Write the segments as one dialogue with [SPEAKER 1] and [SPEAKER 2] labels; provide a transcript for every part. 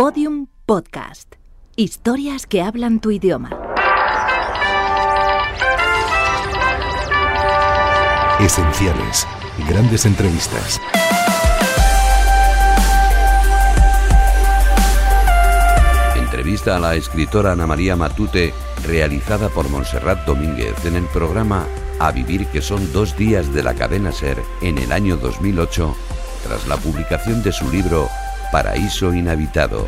[SPEAKER 1] Podium Podcast. Historias que hablan tu idioma.
[SPEAKER 2] Esenciales. Grandes entrevistas.
[SPEAKER 3] Entrevista a la escritora Ana María Matute, realizada por Montserrat Domínguez en el programa A Vivir, que son dos días de la cadena Ser en el año 2008, tras la publicación de su libro Paraíso Inhabitado.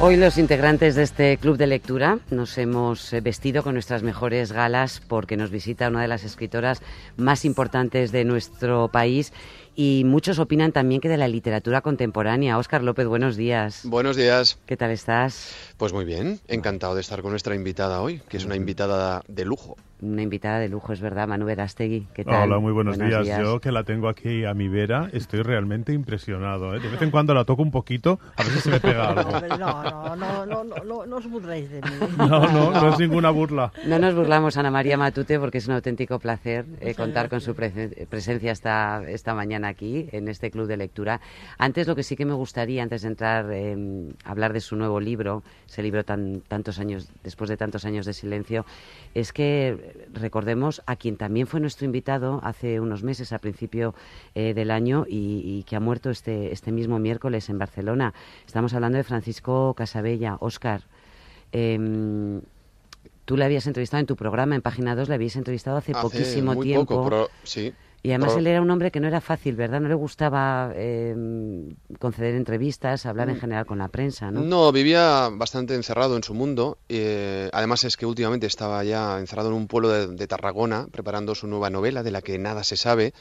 [SPEAKER 4] Hoy los integrantes de este club de lectura nos hemos eh, vestido con nuestras mejores galas porque nos visita una de las escritoras más importantes de nuestro país y muchos opinan también que de la literatura contemporánea. Óscar López, buenos días.
[SPEAKER 5] Buenos días.
[SPEAKER 4] ¿Qué tal estás?
[SPEAKER 5] Pues muy bien, encantado de estar con nuestra invitada hoy, que es una invitada de lujo
[SPEAKER 4] una invitada de lujo, es verdad, Manu Verástegui. ¿Qué tal?
[SPEAKER 6] Hola, muy buenos, días. Yo que la tengo aquí a mi vera, estoy realmente impresionado. ¿eh? De vez en cuando la toco un poquito, a ver si se me pega algo.
[SPEAKER 7] No, no, no, no, no, no, no os burléis de mí.
[SPEAKER 6] No, no, no es ninguna burla.
[SPEAKER 4] No nos burlamos, Ana María Matute, porque es un auténtico placer eh, contar con su presencia esta, esta mañana aquí, en este club de lectura. Antes, lo que sí que me gustaría, antes de entrar eh, a hablar de su nuevo libro, ese libro tan, tantos años, después de tantos años de silencio, es que recordemos a quien también fue nuestro invitado hace unos meses, a principio eh, del año, y, que ha muerto este, este mismo miércoles en Barcelona. Estamos hablando de Francisco Casabella. Óscar, em, tú le habías entrevistado en tu programa, en Página 2, le habías entrevistado hace, poquísimo tiempo.
[SPEAKER 5] sí.
[SPEAKER 4] Y además él era un hombre que no era fácil, ¿verdad? No le gustaba em, conceder entrevistas, hablar en mm. general con la prensa, ¿no?
[SPEAKER 5] No, vivía bastante encerrado en su mundo. Eh, además es que últimamente estaba ya encerrado en un pueblo de Tarragona preparando su nueva novela de la que nada se sabe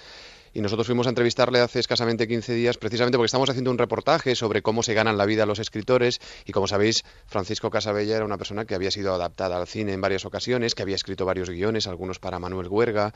[SPEAKER 5] y nosotros fuimos a entrevistarle hace escasamente 15 días precisamente porque estamos haciendo un reportaje sobre cómo se ganan la vida los escritores y como sabéis, Francisco Casabella era una persona que había sido adaptada al cine en varias ocasiones, que había escrito varios guiones, algunos para Manuel Huerga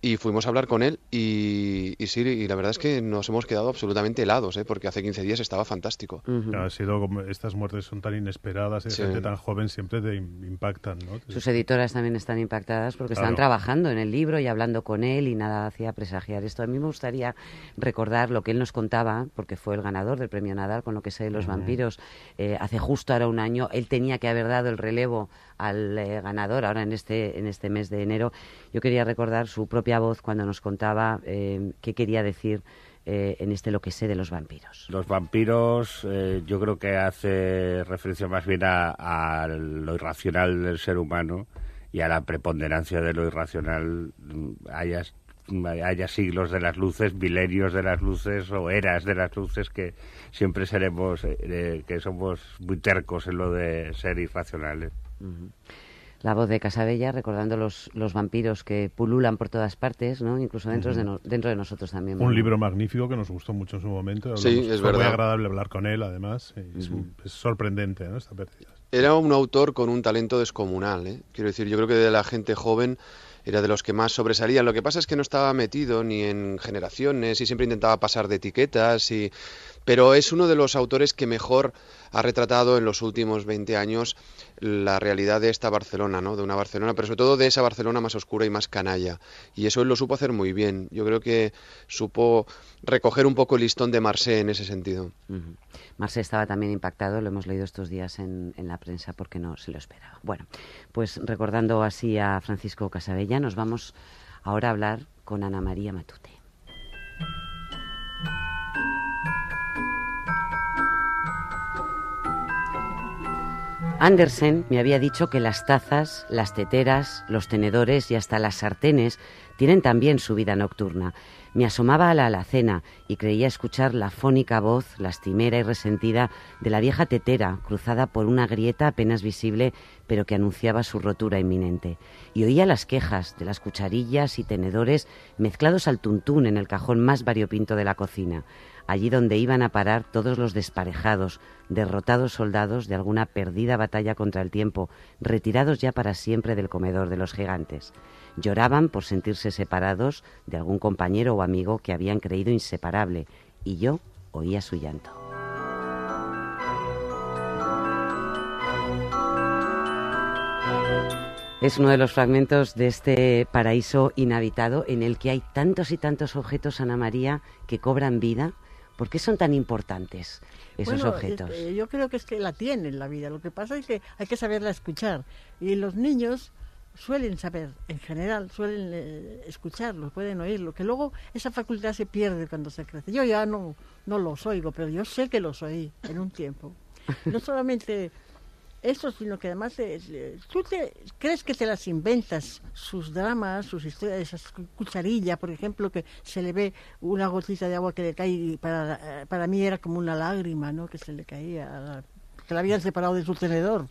[SPEAKER 5] y fuimos a hablar con él y, sí, y la verdad es que nos hemos quedado absolutamente helados, ¿eh? porque hace 15 días estaba fantástico.
[SPEAKER 6] Ha sido como estas muertes son tan inesperadas y gente tan joven siempre te impactan, ¿no?
[SPEAKER 4] Sus editoras también están impactadas porque están trabajando en el libro y hablando con él y nada hacía presagiar esto. A mí me gustaría recordar lo que él nos contaba, porque fue el ganador del premio Nadal con lo que sé de los vampiros eh, hace justo ahora un año. Él tenía que haber dado el relevo al eh, ganador ahora en este, en este mes de enero. Yo quería recordar su propia voz cuando nos contaba eh, qué quería decir en este lo que sé de los vampiros.
[SPEAKER 8] Los vampiros yo creo que hace referencia más bien a, lo irracional del ser humano y a la preponderancia de lo irracional, mm, hayas haya siglos de las luces, milenios de las luces o eras de las luces que siempre seremos, eh, que somos muy tercos en lo de ser irracionales.
[SPEAKER 4] La voz de Casabella recordando los, los vampiros que pululan por todas partes, ¿no? incluso dentro, de, dentro de nosotros también.
[SPEAKER 6] Un libro magnífico que nos gustó mucho en su momento.
[SPEAKER 5] Sí, es verdad.
[SPEAKER 6] muy agradable hablar con él, además. Es, sorprendente ¿no? esta pérdida.
[SPEAKER 5] Era un autor con un talento descomunal. ¿eh? Quiero decir, yo creo que de la gente joven era de los que más sobresalían. Lo que pasa es que no estaba metido ni en generaciones y siempre intentaba pasar de etiquetas y pero es uno de los autores que mejor ha retratado en los últimos 20 años la realidad de esta Barcelona, ¿no? De una Barcelona, pero sobre todo de esa Barcelona más oscura y más canalla. Y eso él lo supo hacer muy bien. Yo creo que supo recoger un poco el listón de Marseille en ese sentido.
[SPEAKER 4] Marseille estaba también impactado, lo hemos leído estos días en, en, la prensa porque no se lo esperaba. Bueno, pues recordando así a Francisco Casabella, nos vamos ahora a hablar con Ana María Matute. Andersen me había dicho que las tazas, las teteras, los tenedores y hasta las sartenes tienen también su vida nocturna. Me asomaba a la alacena y creía escuchar la fónica voz, lastimera y resentida, de la vieja tetera, cruzada por una grieta apenas visible, pero que anunciaba su rotura inminente. Y oía las quejas de las cucharillas y tenedores mezclados al tuntún en el cajón más variopinto de la cocina allí donde iban a parar todos los desparejados, derrotados soldados de alguna perdida batalla contra el tiempo, retirados ya para siempre del comedor de los gigantes. Lloraban por sentirse separados de algún compañero o amigo que habían creído inseparable, y yo oía su llanto. Es uno de los fragmentos de este paraíso inhabitado en el que hay tantos y tantos objetos, Ana María, que cobran vida, ¿Por qué son tan importantes esos
[SPEAKER 7] Bueno,
[SPEAKER 4] objetos?
[SPEAKER 7] este, yo creo que es que la tienen la vida. Lo que pasa es que hay que saberla escuchar. Y los niños suelen saber, en general, suelen eh, escucharlo, pueden oírlo. Que luego esa facultad se pierde cuando se crece. Yo ya no, no los oigo, pero yo sé que los oí en un tiempo. No solamente eso, sino que además eh, tú te, crees que te las inventas, sus dramas, sus historias, esas cu- cucharillas, por ejemplo, que se le ve una gotita de agua que le cae y para, eh, para mí era como una lágrima, ¿no? Que se le caía, que la habían separado de su tenedor.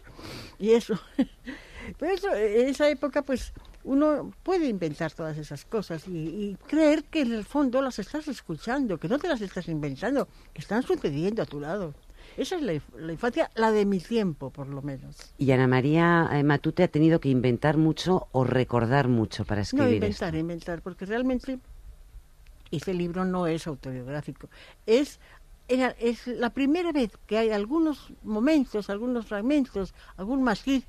[SPEAKER 7] Y eso. Pero eso, en esa época, pues uno puede inventar todas esas cosas y, y creer que en el fondo las estás escuchando, que no te las estás inventando, que están sucediendo a tu lado. Esa es la, inf- la infancia, la de mi tiempo, por lo menos.
[SPEAKER 4] Y Ana María eh, Matute ha tenido que inventar mucho o recordar mucho para
[SPEAKER 7] No,
[SPEAKER 4] escribir
[SPEAKER 7] inventar,
[SPEAKER 4] esto.
[SPEAKER 7] inventar, porque realmente ese libro no es autobiográfico. Es, era- es la primera vez que hay algunos momentos, algunos fragmentos, algún matiz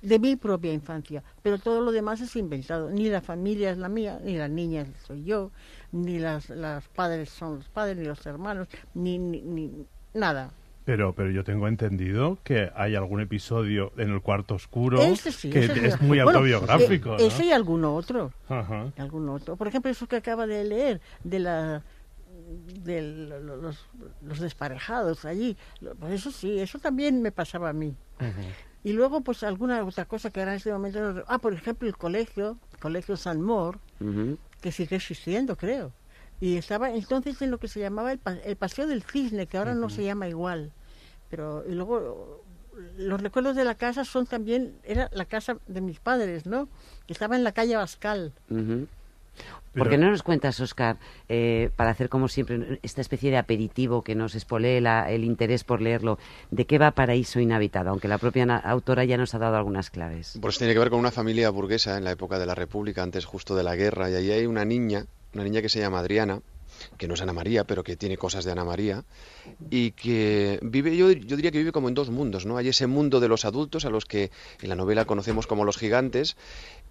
[SPEAKER 7] de mi propia infancia, pero todo lo demás es inventado. Ni la familia es la mía, ni la niña soy yo, ni las, las padres son los padres, ni los hermanos, ni, ni, ni nada.
[SPEAKER 6] Pero, pero yo tengo entendido que hay algún episodio en el cuarto oscuro
[SPEAKER 7] Ese sí,
[SPEAKER 6] que
[SPEAKER 7] ese
[SPEAKER 6] es muy
[SPEAKER 7] Bueno,
[SPEAKER 6] autobiográfico. ¿no?
[SPEAKER 7] Ese y alguno otro.
[SPEAKER 6] Ajá.
[SPEAKER 7] algún otro. Por ejemplo, eso que acaba de leer de la de lo- lo- los, los desparejados allí. Pues eso sí, eso también me pasaba a mí. Y luego, pues alguna otra cosa que ahora en este momento... Ah, por ejemplo, el colegio, el colegio San Mor, que sigue existiendo, creo. Y estaba entonces en lo que se llamaba el, pa- el Paseo del Cisne, que ahora no se llama igual. Pero, y luego, los recuerdos de la casa son también... Era la casa de mis padres, ¿no? Que estaba en la calle Bascal.
[SPEAKER 4] Ujú.
[SPEAKER 6] Pero-
[SPEAKER 4] ¿Por qué no nos cuentas, Oscar, eh, para hacer como siempre esta especie de aperitivo que nos espolee la- el interés por leerlo, de qué va Paraíso Inhabitado? Aunque la propia autora ya nos ha dado algunas claves.
[SPEAKER 5] Pues tiene que ver con una familia burguesa en la época de la República, antes justo de la guerra, y ahí hay una niña, una niña que se llama Adriana, que no es Ana María, pero que tiene cosas de Ana María, y que vive, yo, yo diría que vive como en dos mundos, ¿no? Hay ese mundo de los adultos, a los que en la novela conocemos como los gigantes,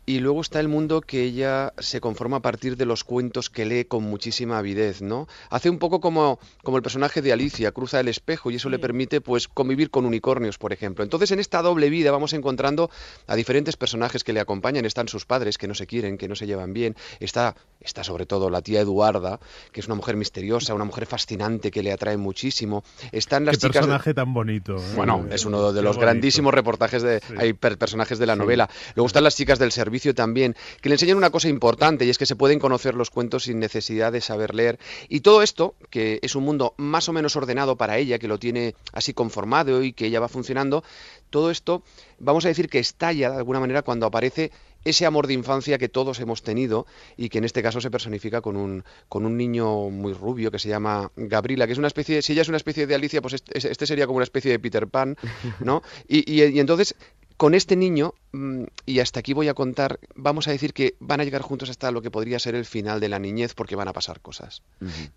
[SPEAKER 5] y luego está el mundo que ella se conforma a partir de los cuentos que lee con muchísima avidez, ¿no? Hace un poco como, como el personaje de Alicia, cruza el espejo y eso le permite pues convivir con unicornios, por ejemplo. Entonces en esta doble vida vamos encontrando a diferentes personajes que le acompañan. Están sus padres que no se quieren, que no se llevan bien. Está, está sobre todo la tía Eduarda, que es una mujer misteriosa, una mujer fascinante que le atrae muchísimo. Están las
[SPEAKER 6] Qué
[SPEAKER 5] chicas... de-
[SPEAKER 6] personaje tan bonito. ¿eh?
[SPEAKER 5] bueno, es uno de
[SPEAKER 6] Qué
[SPEAKER 5] los
[SPEAKER 6] bonito.
[SPEAKER 5] grandísimos reportajes de
[SPEAKER 6] Sí.
[SPEAKER 5] hay per- personajes de la novela. Luego están las chicas del servicio también, que le enseñan una cosa importante y es que se pueden conocer los cuentos sin necesidad de saber leer. Y todo esto, que es un mundo más o menos ordenado para ella, que lo tiene así conformado y que ella va funcionando, todo esto, vamos a decir que estalla de alguna manera cuando aparece ese amor de infancia que todos hemos tenido y que en este caso se personifica con un, con un niño muy rubio que se llama Gabriela, que es una especie, si ella es una especie de Alicia, pues este, este sería como una especie de Peter Pan, ¿no? Y- y entonces, con este niño, mm, y hasta aquí voy a contar, vamos a decir que van a llegar juntos hasta lo que podría ser el final de la niñez porque van a pasar cosas.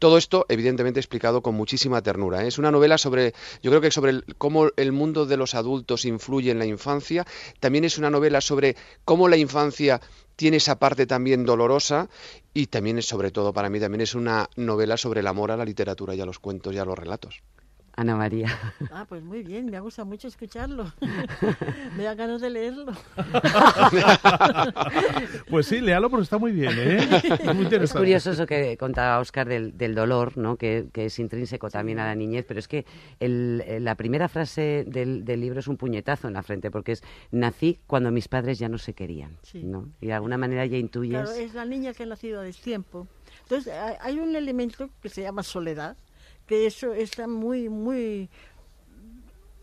[SPEAKER 5] Todo esto, evidentemente, explicado con muchísima ternura. ¿eh? Es una novela sobre, yo creo que sobre el- cómo el mundo de los adultos influye en la infancia. También es una novela sobre cómo la infancia tiene esa parte también dolorosa y también es, sobre todo, para mí, también es una novela sobre el amor a la literatura y a los cuentos y a los relatos.
[SPEAKER 4] Ana María.
[SPEAKER 7] Ah, pues muy bien, me gusta mucho escucharlo. me da ganas de leerlo.
[SPEAKER 6] Pues sí, léalo porque está muy bien, ¿eh? Es muy
[SPEAKER 4] Es
[SPEAKER 6] interesante.
[SPEAKER 4] curioso eso que contaba Oscar del, del dolor, ¿no? Que, que es intrínseco también a la niñez, pero es que el- eh, la primera frase del, del libro es un puñetazo en la frente, porque es nací cuando mis padres ya no se querían,
[SPEAKER 7] Sí.
[SPEAKER 4] ¿no? Y de alguna manera ya intuyes...
[SPEAKER 7] Claro, es la niña que ha nacido a destiempo. Entonces, hay un elemento que se llama soledad, que eso está muy, muy,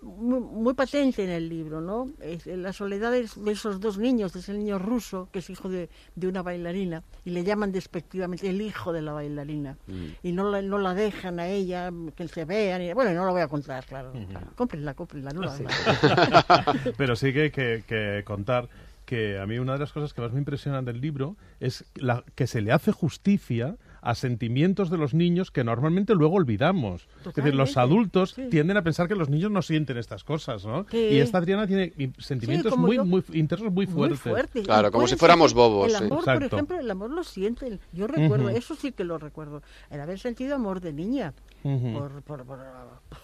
[SPEAKER 7] muy, muy patente en el libro, ¿no? Es la soledad de, de esos dos niños, de ese niño ruso, que es hijo de, de una bailarina, y le llaman despectivamente el hijo de la bailarina. Y no la, no la dejan a ella que se vean. y- bueno, no lo voy a contar, claro. Cómprenla, cómprenla, no la
[SPEAKER 6] Pero sí que, que- que contar que a mí una de las cosas que más me impresionan del libro es la, que se le hace justicia a sentimientos de los niños que normalmente luego olvidamos. Es decir, los adultos
[SPEAKER 7] sí.
[SPEAKER 6] tienden a pensar que los niños no sienten estas cosas, ¿no? Y esta Adriana tiene sentimientos muy,
[SPEAKER 7] yo.
[SPEAKER 6] muy internos muy
[SPEAKER 7] Muy
[SPEAKER 6] fuertes.
[SPEAKER 7] fuerte.
[SPEAKER 5] Claro, como si fuéramos bobos,
[SPEAKER 7] El
[SPEAKER 5] sí.
[SPEAKER 7] amor, por ejemplo, el amor lo sienten. Yo recuerdo, eso sí que lo recuerdo, el haber sentido amor de niña por, por, por,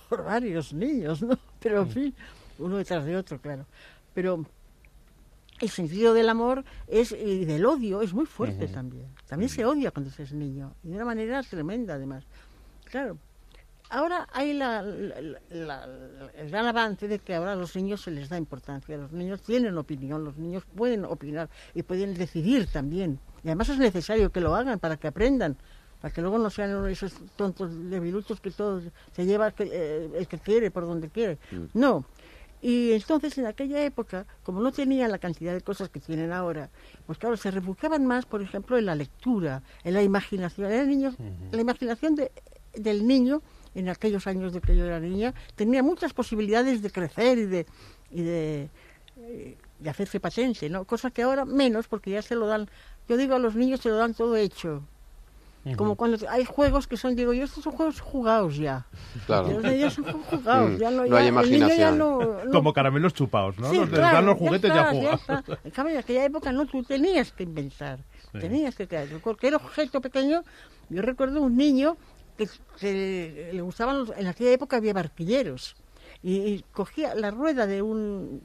[SPEAKER 7] por varios niños, ¿no? Pero en fin, uno detrás de otro, claro. Pero el sentido del amor es y del odio es muy fuerte también. También se odia cuando se es niño, y de una manera tremenda además. Claro. Ahora hay la, la- la- la- el gran avance de que ahora a los niños se les da importancia. Los niños tienen opinión, los niños pueden opinar y pueden decidir también. Y además es necesario que lo hagan para que aprendan, para que luego no sean uno de esos tontos debiluchos que todos se lleva eh, el que quiere por donde quiere. No. Y entonces en aquella época, como no tenían la cantidad de cosas que tienen ahora, pues claro, se refugiaban más, por ejemplo, en la lectura, en la imaginación. Era niño, La imaginación de- del niño, en aquellos años de que yo era niña, tenía muchas posibilidades de crecer y de, y de, eh, de hacerse patente, ¿no? Cosa que ahora menos, porque ya se lo dan, yo digo a los niños se lo dan todo hecho. Como cuando hay juegos que son, digo yo, estos son juegos jugados ya.
[SPEAKER 5] Claro.
[SPEAKER 7] Los niños son jugados,
[SPEAKER 5] Mm,
[SPEAKER 7] ya no,
[SPEAKER 5] no
[SPEAKER 7] ya-
[SPEAKER 5] hay
[SPEAKER 7] niño ya
[SPEAKER 5] imaginación.
[SPEAKER 7] no- no-
[SPEAKER 6] Como caramelos chupados, ¿no?
[SPEAKER 7] Sí,
[SPEAKER 6] Nos les
[SPEAKER 7] claro,
[SPEAKER 6] dan los juguetes ya,
[SPEAKER 7] está,
[SPEAKER 6] jugados.
[SPEAKER 7] En cambio, en aquella época no, tú tenías que inventar,
[SPEAKER 6] Sí.
[SPEAKER 7] tenías que crear. Cualquier objeto pequeño, yo recuerdo un niño que, que le gustaban, los- en aquella época había barquilleros, y, y cogía la rueda de un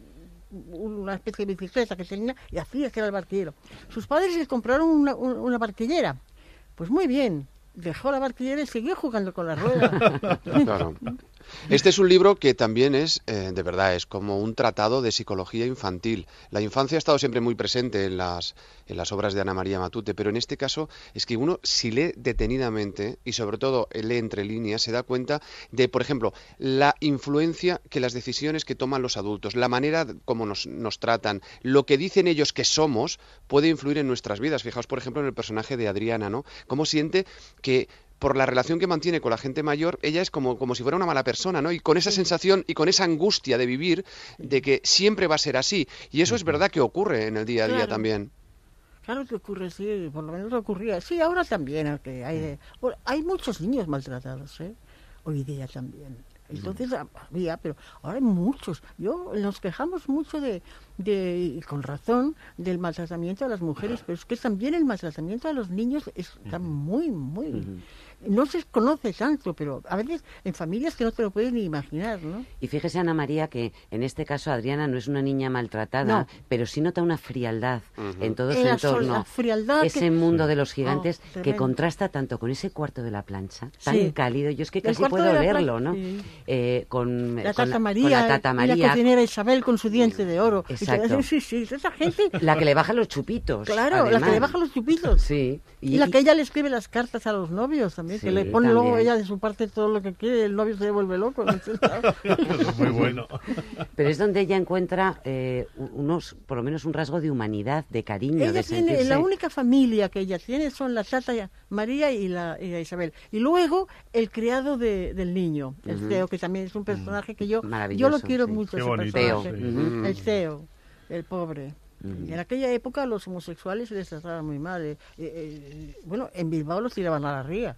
[SPEAKER 7] una especie de bicicleta que tenía y hacía que era el barquillero. Sus padres le compraron una, un- una barquillera. Pues muy bien, dejó la barquillera y siguió jugando con la rueda.
[SPEAKER 5] Este es un libro que también es, eh, de verdad, es como un tratado de psicología infantil. La infancia ha estado siempre muy presente en las, en las obras de Ana María Matute, pero en este caso es que uno, si lee detenidamente y sobre todo lee entre líneas, se da cuenta de, por ejemplo, la influencia que las decisiones que toman los adultos, la manera como nos, nos tratan, lo que dicen ellos que somos, puede influir en nuestras vidas. Fijaos, por ejemplo, en el personaje de Adriana, ¿no? Cómo siente que por la relación que mantiene con la gente mayor, ella es como, como si fuera una mala persona, ¿no? Y con esa sensación y con esa angustia de vivir, de que siempre va a ser así. Y eso es verdad que ocurre en el día a día
[SPEAKER 7] Claro.
[SPEAKER 5] también.
[SPEAKER 7] Claro que ocurre, sí, por lo menos ocurría. Sí, ahora también, aunque hay, de- bueno, hay muchos niños maltratados, ¿eh? Hoy día también. Entonces ah, había, pero ahora hay muchos. Yo nos quejamos mucho de, de, y con razón, del maltratamiento a las mujeres, pero es que también el maltratamiento a los niños está muy, muy... No se conoce tanto, pero a veces en familias que no te lo puedes ni imaginar, ¿no?
[SPEAKER 4] Y fíjese, Ana María, que en este caso Adriana no es una niña maltratada,
[SPEAKER 7] No.
[SPEAKER 4] pero sí nota una frialdad en todo
[SPEAKER 7] En
[SPEAKER 4] su
[SPEAKER 7] la
[SPEAKER 4] entorno.
[SPEAKER 7] la frialdad
[SPEAKER 4] ese
[SPEAKER 7] que-
[SPEAKER 4] mundo de los gigantes
[SPEAKER 7] Oh,
[SPEAKER 4] que
[SPEAKER 7] tremendo.
[SPEAKER 4] contrasta tanto con ese cuarto de la plancha, tan
[SPEAKER 7] Sí.
[SPEAKER 4] cálido. Yo es que casi puedo verlo, ¿no?
[SPEAKER 7] sí.
[SPEAKER 4] Eh, con,
[SPEAKER 7] La
[SPEAKER 4] con
[SPEAKER 7] tata
[SPEAKER 4] con
[SPEAKER 7] María,
[SPEAKER 4] la tata
[SPEAKER 7] y la
[SPEAKER 4] María,
[SPEAKER 7] cocinera Isabel con su diente de oro. Y
[SPEAKER 4] Exacto.
[SPEAKER 7] sí, sí, esa gente...
[SPEAKER 4] la que le baja los chupitos.
[SPEAKER 7] Claro, la que le baja los chupitos.
[SPEAKER 4] Sí.
[SPEAKER 7] Y, la que ella le escribe las cartas a los novios también, que
[SPEAKER 4] Sí,
[SPEAKER 7] le pone luego
[SPEAKER 4] también.
[SPEAKER 7] ella de su parte todo lo que quiere, el novio se vuelve loco. ¿no?
[SPEAKER 6] Eso es muy bueno.
[SPEAKER 4] Pero es donde ella encuentra eh, unos, por lo menos un rasgo de humanidad, de cariño,
[SPEAKER 7] ella
[SPEAKER 4] de
[SPEAKER 7] tiene,
[SPEAKER 4] sentirse...
[SPEAKER 7] la única familia que ella tiene son la tata María y la, y la Isabel. Y luego el criado de- del niño, el Ceo, que también es un personaje que yo, yo lo quiero
[SPEAKER 4] sí.
[SPEAKER 7] mucho,
[SPEAKER 6] Qué
[SPEAKER 7] ese
[SPEAKER 6] bonito,
[SPEAKER 7] personaje.
[SPEAKER 6] sí.
[SPEAKER 4] Ujú.
[SPEAKER 7] El Ceo, el pobre. En aquella época los homosexuales se les trataba muy mal. eh, eh, eh, bueno, en Bilbao los tiraban a la ría.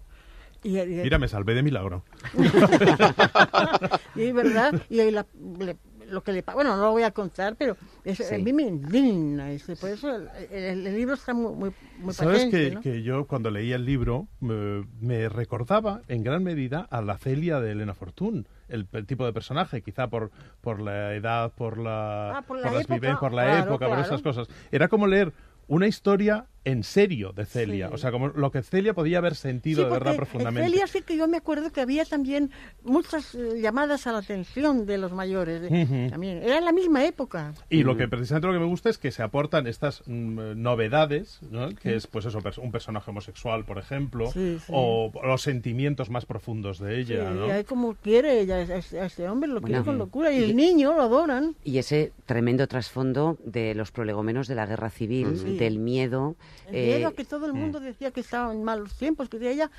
[SPEAKER 7] Y, y-
[SPEAKER 6] Mira, me salvé de milagro.
[SPEAKER 7] y es verdad, y ahí la- le- lo que le bueno, no lo voy a contar, pero es-
[SPEAKER 4] Sí.
[SPEAKER 7] a mí me indigna, ese, por eso el, el- el libro está muy, muy, muy
[SPEAKER 6] Sabes
[SPEAKER 7] patente,
[SPEAKER 6] que,
[SPEAKER 7] ¿no?
[SPEAKER 6] que yo cuando leía el libro me, me recordaba en gran medida a la Celia de Elena Fortún, el, el tipo de personaje, quizá por, por la edad, por la,
[SPEAKER 7] Ah, por la
[SPEAKER 6] las
[SPEAKER 7] época,
[SPEAKER 6] viven- por la
[SPEAKER 7] claro,
[SPEAKER 6] época, por esas cosas. Era como leer una historia en serio de Celia,
[SPEAKER 7] Sí.
[SPEAKER 6] o sea, como lo que Celia podía haber sentido
[SPEAKER 7] Sí,
[SPEAKER 6] de verdad profundamente.
[SPEAKER 7] En Celia sí que yo me acuerdo que había también muchas eh, llamadas a la atención de los mayores. de-
[SPEAKER 6] Ujú.
[SPEAKER 7] También era en la misma época.
[SPEAKER 6] Y lo que precisamente lo que me gusta es que se aportan estas mm, novedades, ¿no? que es pues eso, un personaje homosexual, por ejemplo,
[SPEAKER 7] Sí, sí.
[SPEAKER 6] o los sentimientos más profundos de
[SPEAKER 7] Sí,
[SPEAKER 6] ella, ¿no?
[SPEAKER 7] y ahí como quiere ella a este, hombre, lo quiere
[SPEAKER 4] Bueno.
[SPEAKER 7] con locura. Y el niño lo adoran.
[SPEAKER 4] Y ese tremendo trasfondo de los prolegómenos de la guerra civil, del miedo. Eh,
[SPEAKER 7] miedo a que todo el mundo decía que estaban malos tiempos, que de ella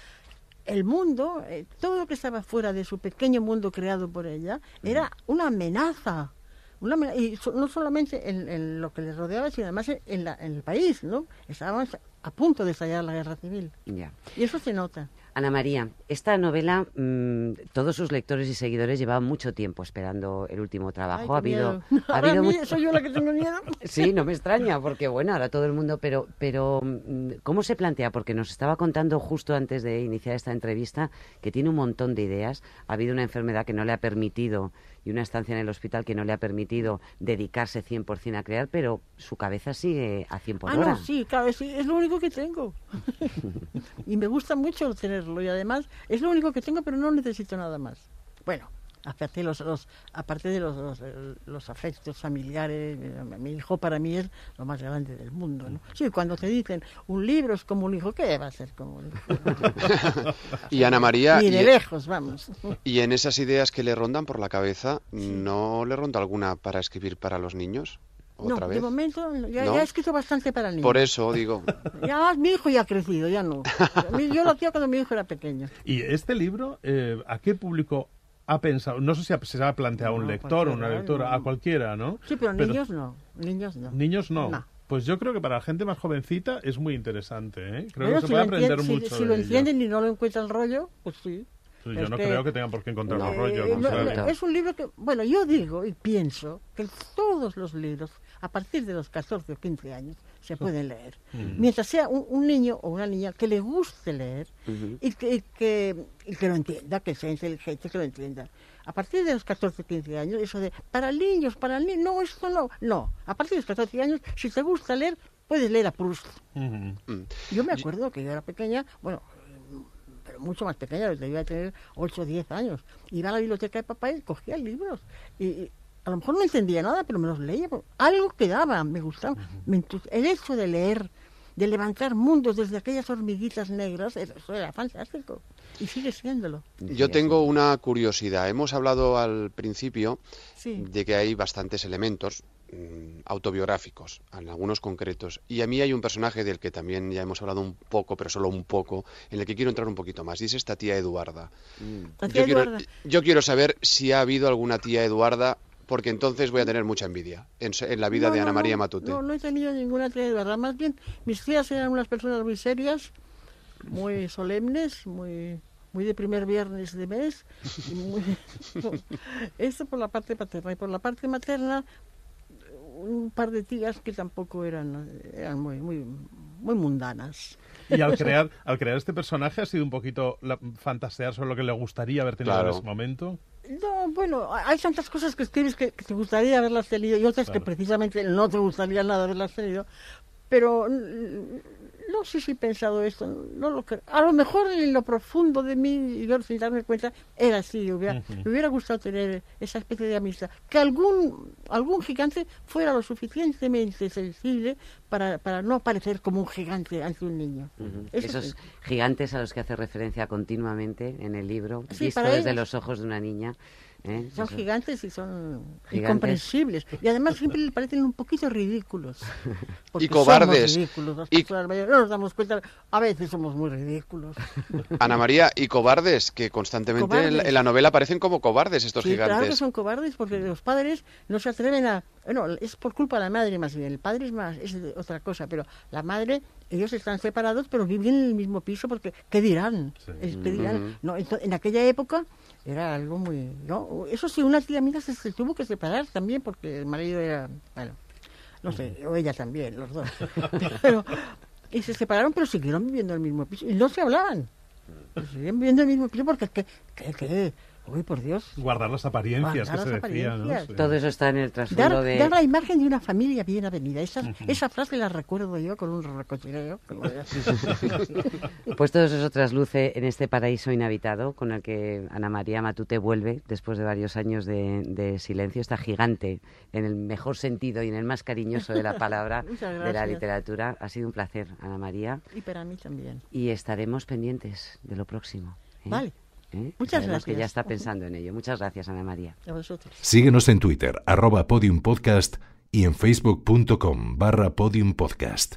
[SPEAKER 7] el mundo, eh, todo lo que estaba fuera de su pequeño mundo creado por ella, era una amenaza Una amenaza, y so- no solamente en, en lo que les rodeaba, sino además en, la- en el país, ¿no? Estábamos a punto de estallar la guerra civil.
[SPEAKER 4] Ya.
[SPEAKER 7] Y eso se nota.
[SPEAKER 4] Ana María, esta novela, mm, todos sus lectores y seguidores llevaban mucho tiempo esperando el último trabajo.
[SPEAKER 7] Ay,
[SPEAKER 4] ha habido,
[SPEAKER 7] miedo.
[SPEAKER 4] ha habido mucho-
[SPEAKER 7] soy yo la que tengo miedo.
[SPEAKER 4] Sí, no me extraña, porque bueno, ahora todo el mundo, pero, pero mm, ¿cómo se plantea? Porque nos estaba contando justo antes de iniciar esta entrevista que tiene un montón de ideas. Ha habido una enfermedad que no le ha permitido y una estancia en el hospital que no le ha permitido dedicarse 100% a crear, pero su cabeza sigue a 100 por
[SPEAKER 7] Ah,
[SPEAKER 4] hora.
[SPEAKER 7] no, sí, claro, sí, es lo único que tengo. y me gusta mucho tenerlo. Y además, es lo único que tengo, pero no necesito nada más. Bueno, aparte, los, los, aparte de los, los, los afectos familiares, eh, mi hijo para mí es lo más grande del mundo. ¿no? Sí, cuando te dicen un libro es como un hijo, ¿qué va a ser como un hijo?
[SPEAKER 5] Y Ana María,
[SPEAKER 7] Ni de
[SPEAKER 5] y,
[SPEAKER 7] lejos, vamos.
[SPEAKER 5] y en esas ideas que le rondan por la cabeza, ¿no le ronda alguna para escribir para los niños? ¿Otra
[SPEAKER 7] no,
[SPEAKER 5] vez?
[SPEAKER 7] de momento ya,
[SPEAKER 5] ¿No?
[SPEAKER 7] ya he escrito bastante para niños.
[SPEAKER 5] Por eso digo,
[SPEAKER 7] Ya mi hijo ya ha crecido, ya no. Yo lo hacía cuando mi hijo era pequeño.
[SPEAKER 6] Y este libro, eh, ¿a qué público ha pensado? No sé si se ha planteado a un lector o una
[SPEAKER 7] cualquiera,
[SPEAKER 6] lectora,
[SPEAKER 7] no.
[SPEAKER 6] a cualquiera, ¿no?
[SPEAKER 7] Sí, pero niños no. Niños no.
[SPEAKER 6] Niños no.
[SPEAKER 7] No.
[SPEAKER 6] Pues yo creo que para la gente más jovencita es muy interesante, ¿eh? Creo
[SPEAKER 7] Bueno,
[SPEAKER 6] que se
[SPEAKER 7] si
[SPEAKER 6] puede
[SPEAKER 7] lo
[SPEAKER 6] aprender
[SPEAKER 7] si-
[SPEAKER 6] mucho
[SPEAKER 7] si,
[SPEAKER 6] de
[SPEAKER 7] lo
[SPEAKER 6] ello.
[SPEAKER 7] entienden y no lo encuentran el rollo, pues sí.
[SPEAKER 6] Sí, yo no
[SPEAKER 7] que-
[SPEAKER 6] creo que tengan por qué encontrar
[SPEAKER 4] No.
[SPEAKER 6] el rollo,
[SPEAKER 7] Eh, es un libro que, bueno, yo digo y pienso que todos los libros, a partir de los 14 o 15 años, se pueden leer. Mientras sea un, un niño o una niña que le guste leer y, que, y que, y que lo entienda, que sea inteligente, que lo entienda. A partir de los 14 o 15 años, eso de para niños, para niños, no, esto no. No, a partir de los 14 años, si te gusta leer, puedes leer a Proust.
[SPEAKER 6] Ujú.
[SPEAKER 7] Yo me acuerdo que yo era pequeña, bueno, pero mucho más pequeña, debía tener 8 o 10 años. Iba a la biblioteca de papá y cogía libros. Y, y a lo mejor no entendía nada, pero me los leía. Algo quedaba, me gustaba. Me el hecho de leer, de levantar mundos desde aquellas hormiguitas negras, eso era fantástico. Y sigue siéndolo.
[SPEAKER 5] yo tengo una curiosidad. Hemos hablado al principio
[SPEAKER 7] Sí.
[SPEAKER 5] de que hay bastantes elementos mm, autobiográficos, en algunos concretos. Y a mí hay un personaje del que también ya hemos hablado un poco, pero solo un poco, en el que quiero entrar un poquito más. Y es esta tía Eduarda.
[SPEAKER 7] La tía
[SPEAKER 5] Yo quiero,
[SPEAKER 7] Eduarda.
[SPEAKER 5] yo quiero saber si ha habido alguna tía Eduarda, porque entonces voy a tener mucha envidia en, la vida
[SPEAKER 7] No,
[SPEAKER 5] de
[SPEAKER 7] no,
[SPEAKER 5] Ana María Matute.
[SPEAKER 7] No, no he tenido ninguna tía de verdad. Más bien, mis tías eran unas personas muy serias, muy solemnes, muy muy de primer viernes de mes. y muy- Esto por la parte paterna. Y por la parte materna, un par de tías que tampoco eran, eran muy, muy, muy mundanas.
[SPEAKER 6] Y al crear, al crear este personaje ha sido un poquito la- fantasear sobre lo que le gustaría haber tenido
[SPEAKER 5] Claro.
[SPEAKER 6] en ese momento.
[SPEAKER 7] No, bueno, hay tantas cosas que escribes que, que te gustaría haberlas tenido y otras
[SPEAKER 6] Claro.
[SPEAKER 7] que precisamente no te gustaría nada haberlas tenido. Pero no sé si he pensado esto, no lo creo. A lo mejor en lo profundo de mí, y yo sin darme cuenta, era así. Hubiera, Me hubiera gustado tener esa especie de amistad. Que algún, algún gigante fuera lo suficientemente sensible para, para no parecer como un gigante ante un niño. Eso
[SPEAKER 4] Esos
[SPEAKER 7] sí.
[SPEAKER 4] gigantes a los que hace referencia continuamente en el libro,
[SPEAKER 7] Sí,
[SPEAKER 4] visto desde
[SPEAKER 7] ellos.
[SPEAKER 4] los ojos de una niña. ¿Eh?
[SPEAKER 7] Son gigantes y son
[SPEAKER 4] Gigantes.
[SPEAKER 7] incomprensibles. Y además siempre le parecen un poquito ridículos.
[SPEAKER 5] Y cobardes.
[SPEAKER 7] somos ridículos, las
[SPEAKER 5] Y-.
[SPEAKER 7] No nos damos cuenta. A veces somos muy ridículos.
[SPEAKER 5] Ana María, y cobardes, que constantemente en la,
[SPEAKER 7] Cobardes.
[SPEAKER 5] en la novela parecen como cobardes estos
[SPEAKER 7] Sí, claro que
[SPEAKER 5] gigantes.
[SPEAKER 7] son cobardes porque los padres no se atreven a... Bueno, es por culpa de la madre más bien. El padre es más es otra cosa, pero la madre, ellos están separados, pero viven en el mismo piso porque ¿qué dirán?
[SPEAKER 6] Sí.
[SPEAKER 7] ¿qué dirán? No, en aquella época era algo muy... ¿no? Eso sí, una tía mía se, se tuvo que separar también porque el marido era... Bueno, no sé, o ella también, los dos. Pero, y se separaron, pero siguieron viviendo en el mismo piso. Y no se hablaban. Pero Siguen viviendo en el mismo piso porque... ¿Qué? ¿Qué? qué? Uy, por Dios.
[SPEAKER 6] Guardar las apariencias
[SPEAKER 7] Guardar
[SPEAKER 6] que
[SPEAKER 7] las
[SPEAKER 6] se decía, ¿no?
[SPEAKER 7] apariencias.
[SPEAKER 6] Sí.
[SPEAKER 4] Todo eso está en el trasfondo
[SPEAKER 7] Dar,
[SPEAKER 4] de...
[SPEAKER 7] dar la imagen de una familia bien avenida. Esa, esa frase la recuerdo yo con un recochileo.
[SPEAKER 4] Pues todo eso trasluce en este paraíso inhabitado con el que Ana María Matute vuelve después de varios años de, de silencio. Está gigante en el mejor sentido y en el más cariñoso de la palabra de la
[SPEAKER 7] gracias.
[SPEAKER 4] literatura. Ha sido un placer, Ana María,
[SPEAKER 7] y para mí también.
[SPEAKER 4] y estaremos pendientes de lo próximo. ¿eh?
[SPEAKER 7] Vale.
[SPEAKER 4] ¿Eh?
[SPEAKER 7] Muchas
[SPEAKER 4] Sabemos que ya
[SPEAKER 7] gracias.
[SPEAKER 4] está pensando en ello. Muchas gracias, Ana María.
[SPEAKER 7] A vosotros.
[SPEAKER 2] Síguenos en Twitter, arroba podiumpodcast y en facebook.com barra podiumpodcast.